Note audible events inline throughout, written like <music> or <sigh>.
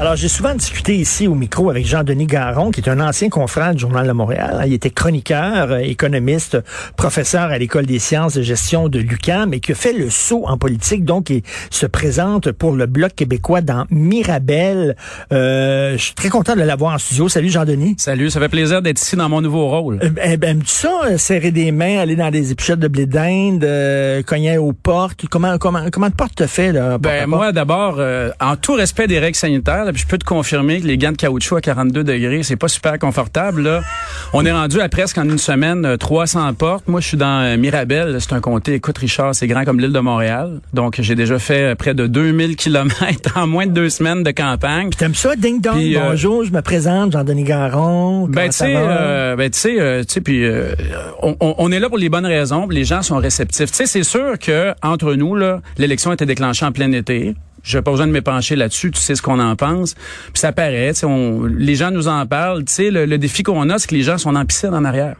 Alors, j'ai souvent discuté ici au micro avec Jean-Denis Garon, qui est un ancien confrère du Journal de Montréal. Il était chroniqueur, euh, économiste, professeur à l'École des sciences de gestion de l'UQAM et qui a fait le saut en politique. Donc, il se présente pour le Bloc québécois dans Mirabel. Euh, je suis très content de l'avoir en studio. Salut, Jean-Denis. Salut, ça fait plaisir d'être ici dans mon nouveau rôle. Euh, ben, ben, aimes-tu ça, euh, serrer des mains, aller dans des épichettes de blé d'Inde, euh, cogner aux portes? Comment, comment, comment de porte te fait, là? porte Ben moi d'abord, euh, en tout respect des règles sanitaires, là, puis je peux te confirmer que les gants de caoutchouc à 42 degrés, c'est pas super confortable. Là. On est rendu à presque en une semaine euh, 300 portes. Moi, je suis dans euh, Mirabel, c'est un comté. Écoute, Richard, c'est grand comme l'île de Montréal. Donc, j'ai déjà fait euh, près de 2000 kilomètres <laughs> en moins de deux semaines de campagne. T'aimes ça, ding dong? Puis, euh, Bonjour, je me présente, Jean-Denis Garon. Ben Comment tu sais, euh, ben tu sais, euh, tu sais, puis euh, on, on- est là pour les bonnes raisons, puis les gens sont réceptifs. Tu sais, c'est sûr que entre nous là, l'élection était déclenchée en plein été. Je n'ai pas besoin de m'épancher là-dessus, tu sais ce qu'on en pense. Puis ça paraît, les gens nous en parlent. Tu sais, le, le défi qu'on a, c'est que les gens sont en piscine en arrière.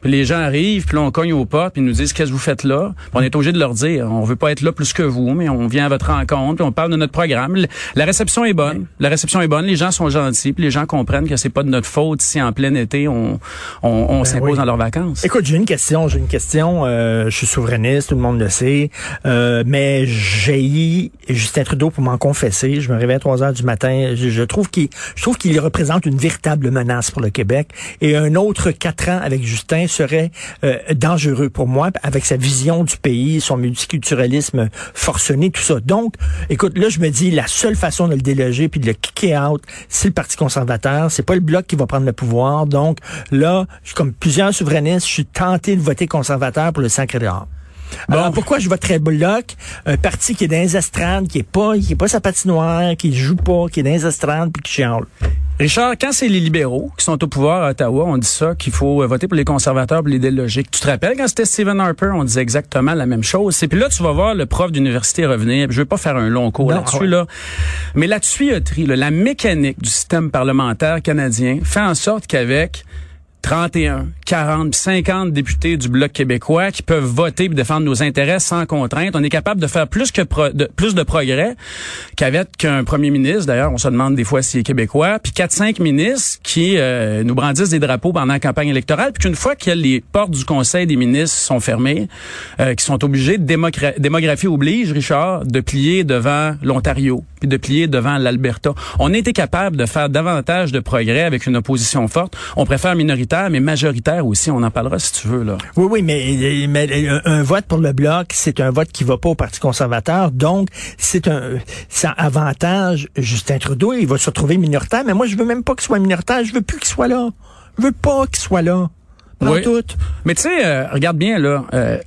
Puis les gens arrivent, puis là, on cogne aux portes, puis ils nous disent qu'est-ce que vous faites là? Puis on est obligé de leur dire, on veut pas être là plus que vous, mais on vient à votre rencontre, puis on parle de notre programme. La réception est bonne. La réception est bonne. Les gens sont gentils, puis les gens comprennent que c'est pas de notre faute si en plein été on on, on s'impose oui. dans leurs vacances. Écoute, j'ai une question, j'ai une question. euh, je suis souverainiste, tout le monde le sait, euh, mais j'ai Justin Trudeau pour m'en confesser. Je me réveille à 3 heures du matin. Je, je trouve qu'il, je trouve qu'il représente une véritable menace pour le Québec. Et un autre quatre ans avec Justin serait euh, dangereux pour moi, avec sa vision du pays, son multiculturalisme forcené, tout ça. Donc, écoute, là, je me dis, la seule façon de le déloger puis de le kicker out, c'est le Parti conservateur. C'est pas le bloc qui va prendre le pouvoir. Donc, là, je comme plusieurs souverainistes, je suis tenté de voter conservateur pour le sacré dehors. Alors, pourquoi je voterais Bloc, un parti qui est dans les estrades, qui est pas, qui est pas sa patinoire, qui joue pas, qui est dans les estrades puis qui chiale? Richard, quand c'est les libéraux qui sont au pouvoir à Ottawa, on dit ça qu'il faut euh, voter pour les conservateurs pour les déloger. Tu te rappelles quand c'était Stephen Harper, on disait exactement la même chose. C'est puis là tu vas voir le prof d'université revenir. Je veux pas faire un long cours là-dessus ouais. là, mais la tuyauterie, là, la mécanique du système parlementaire canadien fait en sorte qu'avec 31, 40, 50 députés du Bloc québécois qui peuvent voter et défendre nos intérêts sans contrainte. On est capable de faire plus que de, plus de progrès qu'avec qu'un premier ministre. D'ailleurs, on se demande des fois s'il est québécois. Puis quatre, cinq ministres qui euh, nous brandissent des drapeaux pendant la campagne électorale. Puis qu'une fois que les portes du Conseil des ministres sont fermées, euh, qui sont obligés, démographie oblige, Richard, de plier devant l'Ontario puis de plier devant l'Alberta. On a été capable de faire davantage de progrès avec une opposition forte. On préfère minoritaire, mais majoritaire aussi. On en parlera si tu veux. là. Oui, oui, mais, mais un, vote pour le bloc, c'est un vote qui va pas au Parti conservateur. Donc, c'est un, ça avantage Justin Trudeau. Il va se retrouver minoritaire. Mais moi, je veux même pas qu'il soit minoritaire. Je veux plus qu'il soit là. Je veux pas qu'il soit là. Pas Oui. tout. Mais tu sais, euh, regarde bien là, euh,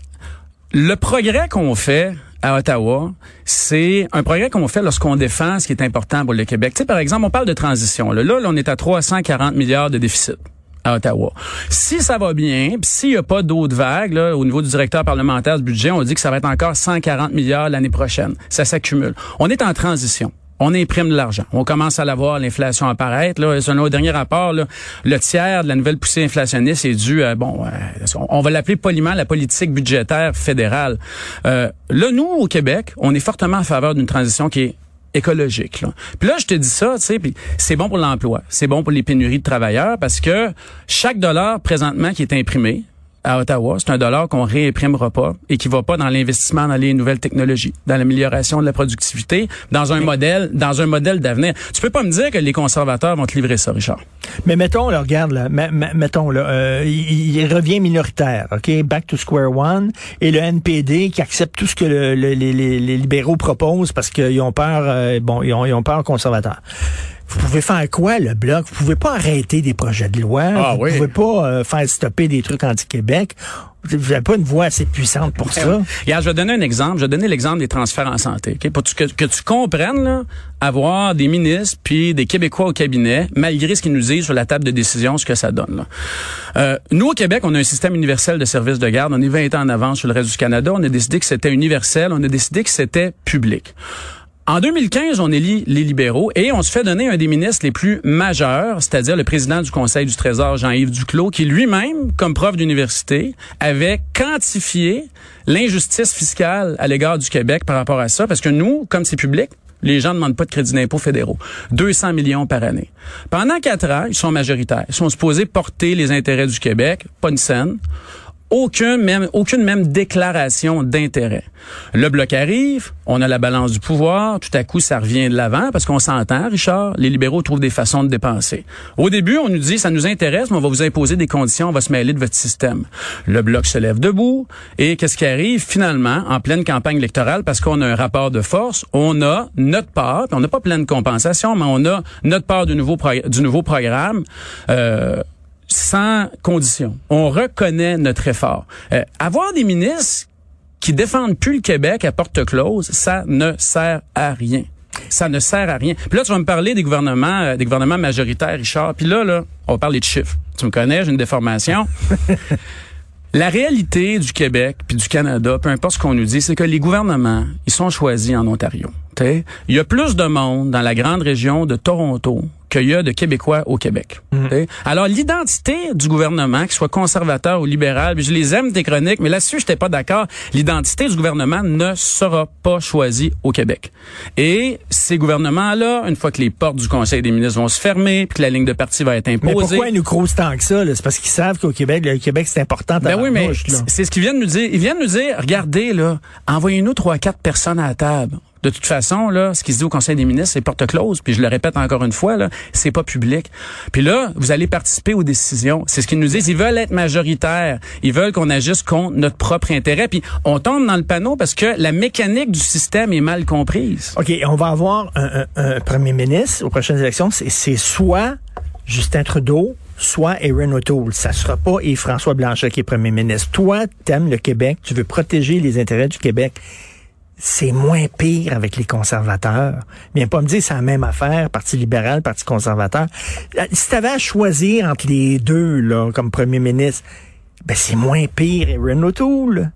le progrès qu'on fait à Ottawa, c'est un progrès qu'on fait lorsqu'on défend ce qui est important pour le Québec. Tu par exemple, on parle de transition. Là, on est à 340 milliards de déficit à Ottawa. Si ça va bien, puis s'il n'y a pas d'autres vagues, au niveau du directeur parlementaire du budget, on dit que ça va être encore 140 milliards l'année prochaine. Ça s'accumule. On est en transition. On imprime de l'argent. On commence à l'avoir, l'inflation apparaître. Là, selon le dernier rapport, le tiers de la nouvelle poussée inflationniste est dû à, bon, euh, on- va l'appeler poliment la politique budgétaire fédérale. Euh, là, nous, au Québec, on est fortement en faveur d'une transition qui est écologique. Là. Puis là, je te dis ça, tu sais, c'est bon pour l'emploi, c'est bon pour les pénuries de travailleurs parce que chaque dollar présentement qui est imprimé à Ottawa, c'est un dollar qu'on réimprimera pas et qui va pas dans l'investissement dans les nouvelles technologies, dans l'amélioration de la productivité, dans un modèle, dans un modèle d'avenir. Tu peux pas me dire que les conservateurs vont te livrer ça, Richard. Mais mettons, là, regarde, là, mettons, là, euh, il, il revient minoritaire, OK? Back to square one. Et le NPD qui accepte tout ce que le- le- les, libéraux proposent parce qu'ils ont peur, euh, bon, ils ont, ils ont peur conservateur. Vous pouvez faire quoi, le Bloc? Vous pouvez pas arrêter des projets de loi. Ah vous oui. pouvez pas euh, faire stopper des trucs anti-Québec. Vous n'avez pas une voix assez puissante pour ça. Regarde, je vais donner un exemple. Je vais donner l'exemple des transferts en santé. Pour que, que tu comprennes, là, avoir des ministres puis des Québécois au cabinet, malgré ce qu'ils nous disent sur la table de décision, ce que ça donne. Là. Euh, nous, au Québec, on a un système universel de services de garde. On est 20 ans en avance sur le reste du Canada. On a décidé que c'était universel. On a décidé que c'était public. En 2015, on élit les libéraux et on se fait donner un des ministres les plus majeurs, c'est-à-dire le président du Conseil du Trésor, Jean-Yves Duclos, qui lui-même, comme prof d'université, avait quantifié l'injustice fiscale à l'égard du Québec par rapport à ça, parce que nous, comme c'est public, les gens ne demandent pas de crédit d'impôt fédéraux. 200 millions par année. Pendant quatre ans, ils sont majoritaires. Ils sont supposés porter les intérêts du Québec, pas une scène même, aucune même déclaration d'intérêt. Le bloc arrive, on a la balance du pouvoir, tout à coup ça revient de l'avant parce qu'on s'entend, Richard, les libéraux trouvent des façons de dépenser. Au début, on nous dit ça nous intéresse, mais on va vous imposer des conditions, on va se mêler de votre système. Le bloc se lève debout et qu'est-ce qui arrive? Finalement en pleine campagne électorale parce qu'on a un rapport de force, on a notre part, on n'a pas pleine compensation, mais on a notre part du nouveau du nouveau programme. Euh, sans condition. On reconnaît notre effort. Euh, avoir des ministres qui défendent plus le Québec à porte close, ça ne sert à rien. Ça ne sert à rien. Puis là, tu vas me parler des gouvernements, euh, des gouvernements majoritaires, Richard. Puis là, là, on va parler de chiffres. Tu me connais, j'ai une déformation. <laughs> La réalité du Québec puis du Canada, peu importe ce qu'on nous dit, c'est que les gouvernements, ils sont choisis en Ontario. Il y a plus de monde dans la grande région de Toronto qu'il y a de Québécois au Québec. Mhm. Alors, l'identité du gouvernement, qu'il soit conservateur ou libéral, je les aime tes chroniques, mais là-dessus, je n'étais pas d'accord. L'identité du gouvernement ne sera pas choisie au Québec. Et ces gouvernements-là, une fois que les portes du Conseil des ministres vont se fermer, puis que la ligne de parti va être imposée... Mais pourquoi ils nous crousent tant que ça? C'est parce qu'ils savent qu'au Québec, le Québec, c'est important. Ben oui, mais c'est ce qu'ils viennent nous dire. Ils viennent nous dire, regardez, là, envoyez-nous trois, quatre personnes à la table de toute façon, là, ce qui se dit au Conseil des ministres, c'est porte close. Puis je le répète encore une fois, là, c'est pas public. Puis là, vous allez participer aux décisions. C'est ce qu'ils nous disent. Ils veulent être majoritaires. Ils veulent qu'on agisse contre notre propre intérêt. Puis on tombe dans le panneau parce que la mécanique du système est mal comprise. OK, on va avoir un, premier ministre aux prochaines élections. C'est soit Justin Trudeau, soit Erin O'Toole. Ça sera pas et François Blanchet qui est premier ministre. Toi, t'aimes le Québec, tu veux protéger les intérêts du Québec c'est moins pire avec les conservateurs. Viens pas me dire c'est la même affaire, Parti libéral, Parti conservateur. Euh, si tu avais à choisir entre les deux là, comme premier ministre, ben c'est moins pire Renault O'Toole.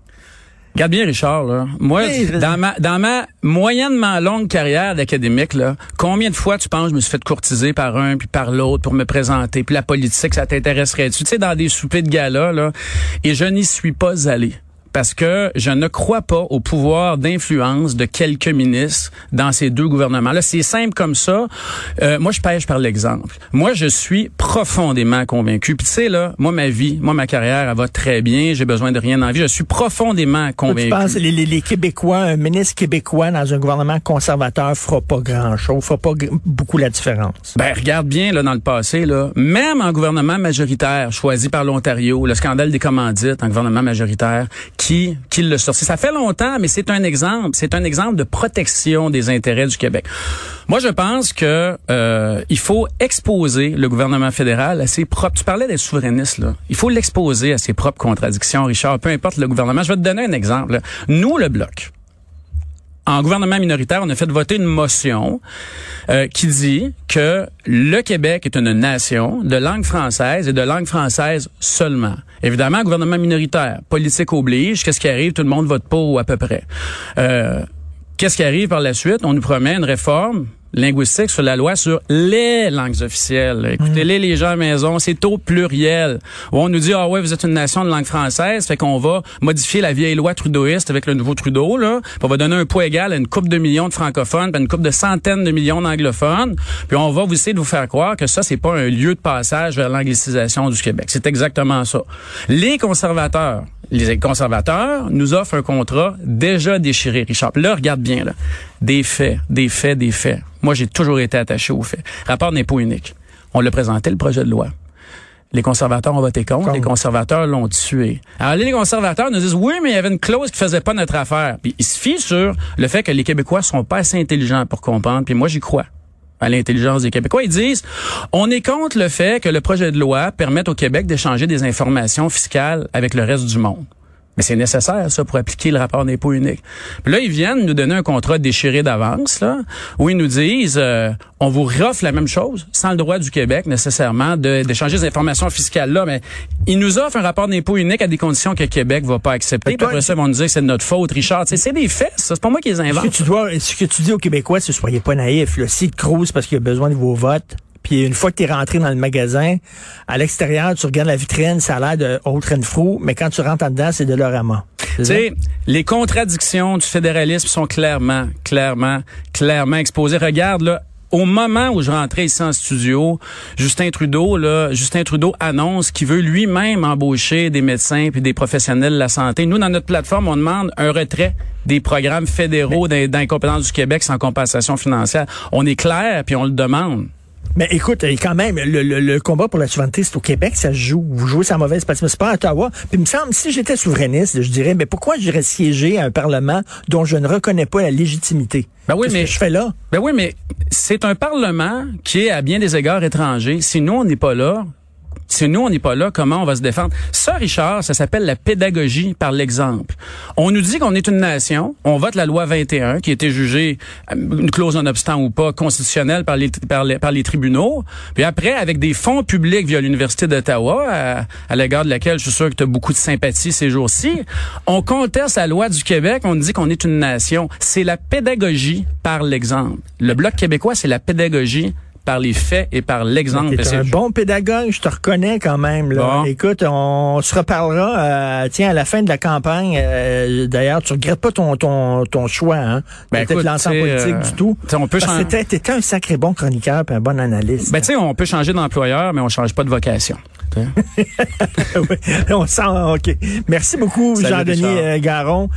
Regarde bien, Richard, là. Moi, dans ma, dans ma moyennement longue carrière d'académique, là, combien de fois tu penses je me suis fait courtiser par un puis par l'autre pour me présenter, puis la politique, ça t'intéresserait-tu? Tu sais, dans des soupers de gala, là, et je n'y suis pas allé parce que je ne crois pas au pouvoir d'influence de quelques ministres dans ces deux gouvernements-là. C'est simple comme ça. Euh, moi, je pêche par l'exemple. Moi, je suis profondément convaincu. Puis tu sais, là, moi, ma vie, moi, ma carrière, elle va très bien. J'ai besoin de rien dans la vie. Je suis profondément convaincu. Tu penses les, les, les Québécois, un ministre québécois dans un gouvernement conservateur fera pas grand-chose, fera pas beaucoup la différence? Ben, regarde bien, là, dans le passé, là, même en gouvernement majoritaire choisi par l'Ontario, le scandale des commandites en gouvernement majoritaire, qui, qui l'a sorti. Ça fait longtemps, mais c'est un exemple. C'est un exemple de protection des intérêts du Québec. Moi, je pense que euh, il faut exposer le gouvernement fédéral à ses propres. Tu parlais des souverainistes là. Il faut l'exposer à ses propres contradictions, Richard. Peu importe le gouvernement. Je vais te donner un exemple. Nous, le bloc en gouvernement minoritaire, on a fait voter une motion euh, qui dit que le Québec est une nation de langue française et de langue française seulement. Évidemment, gouvernement minoritaire, politique oblige, qu'est-ce qui arrive? Tout le monde vote pas à peu près. Euh, qu'est-ce qui arrive par la suite? On nous promet une réforme linguistique sur la loi sur les langues officielles. Écoutez-les, les gens à la maison, c'est au pluriel. on nous dit, ah ouais, vous êtes une nation de langue française, fait qu'on va modifier la vieille loi trudeauiste avec le nouveau Trudeau, là, puis on va donner un poids égal à une coupe de millions de francophones, puis une coupe de centaines de millions d'anglophones, puis on va vous essayer de vous faire croire que ça, c'est pas un lieu de passage vers l'anglicisation du Québec. C'est exactement ça. Les conservateurs, les conservateurs nous offrent un contrat déjà déchiré, Richard. Là, regarde bien, là. Des faits, des faits, des faits. Moi, j'ai toujours été attaché aux faits. Rapport n'est pas unique. On l'a présenté, le projet de loi. Les conservateurs ont voté contre. Les conservateurs l'ont tué. Alors, les conservateurs nous disent, oui, mais il y avait une clause qui faisait pas notre affaire. Puis, ils se fient sur le fait que les Québécois sont pas assez intelligents pour comprendre. Puis moi, j'y crois à l'intelligence des Québécois. Ils disent, on est contre le fait que le projet de loi permette au Québec d'échanger des informations fiscales avec le reste du monde. Mais c'est nécessaire, ça, pour appliquer le rapport d'impôt unique. Puis là, ils viennent nous donner un contrat déchiré d'avance, là, où ils nous disent, euh, on vous offre la même chose, sans le droit du Québec, nécessairement, d'échanger ces informations fiscales-là. Mais ils nous offrent un rapport d'impôt unique à des conditions que Québec va pas accepter. Puis après ça, ils vont nous dire que c'est de notre faute, Richard. C'est des faits, ça. C'est pas moi qui les invente. Ce que tu dois, ce que tu dis aux Québécois, c'est soyez pas naïfs. Là. Si Cruz, parce qu'il a besoin de vos votes, puis une fois que tu es rentré dans le magasin, à l'extérieur, tu regardes la vitrine, ça a l'air de Old Renfrew, mais quand tu rentres en dedans, c'est de Lorama. Tu sais, les contradictions du fédéralisme sont clairement, clairement, clairement exposées. Regarde, là, au moment où je rentrais ici en studio, Justin Trudeau, là, Justin Trudeau annonce qu'il veut lui-même embaucher des médecins puis des professionnels de la santé. Nous, dans notre plateforme, on demande un retrait des programmes fédéraux d'incompétence du Québec sans compensation financière. On est clair puis on le demande. Mais écoute, quand même, le, combat pour la souveraineté, c'est au Québec, ça se joue. Vous jouez sa mauvaise partie, mais c'est pas à Ottawa. Puis il me semble, si j'étais souverainiste, je dirais, mais pourquoi j'irais siéger à un Parlement dont je ne reconnais pas la légitimité? Ben oui, mais je fais là? Ben oui, mais c'est un Parlement qui est à bien des égards étrangers. Si nous, on n'est pas là, si nous, on n'est pas là, comment on va se défendre? Ça, Richard, ça s'appelle la pédagogie par l'exemple. On nous dit qu'on est une nation, on vote la loi 21, qui a été jugée, euh, une clause en obstant ou pas, constitutionnelle par les tribunaux. Puis après, avec des fonds publics via l'Université d'Ottawa, à, à l'égard de laquelle je suis sûr que tu as beaucoup de sympathie ces jours-ci, on conteste la loi du Québec, on dit qu'on est une nation. C'est la pédagogie par l'exemple. Le Bloc québécois, c'est la pédagogie par les faits et par l'exemple. Tu un bon pédagogue, je te reconnais quand même. Là. Écoute, on se reparlera euh, tiens, à la fin de la campagne. Euh, d'ailleurs, tu regrettes pas ton, ton, ton choix. Hein? Ben, peut-être lancé en politique du tout. On peut changer. T'étais un sacré bon chroniqueur et un bon analyste. Ben, tu sais, on peut changer d'employeur, mais on change pas de vocation. <laughs> on sent, OK. Merci beaucoup, Jean-Denis euh, Garon.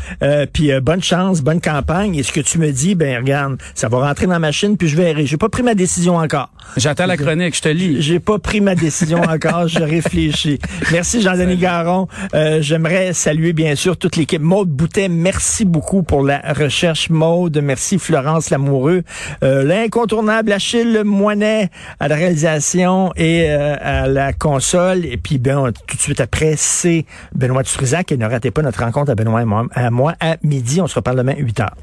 puis bonne chance, bonne campagne. Et ce que tu me dis, ben regarde, ça va rentrer dans la machine, puis je verrai. J'ai pas pris ma décision encore. J'attends la chronique, je te lis. J'ai pas pris ma décision encore, je <laughs> réfléchis. Merci Jean-Denis Garon. Euh, j'aimerais saluer bien sûr toute l'équipe. Maude Boutet, merci beaucoup pour la recherche. Maude, merci Florence Lamoureux. Euh, l'incontournable Achille Moinet à la réalisation et euh, à la console. Et puis ben, tout de suite après, c'est Benoît Dutrisac. Et ne ratez pas notre rencontre à Benoît et moi, à, moi à midi. On se reparle demain 8 heures.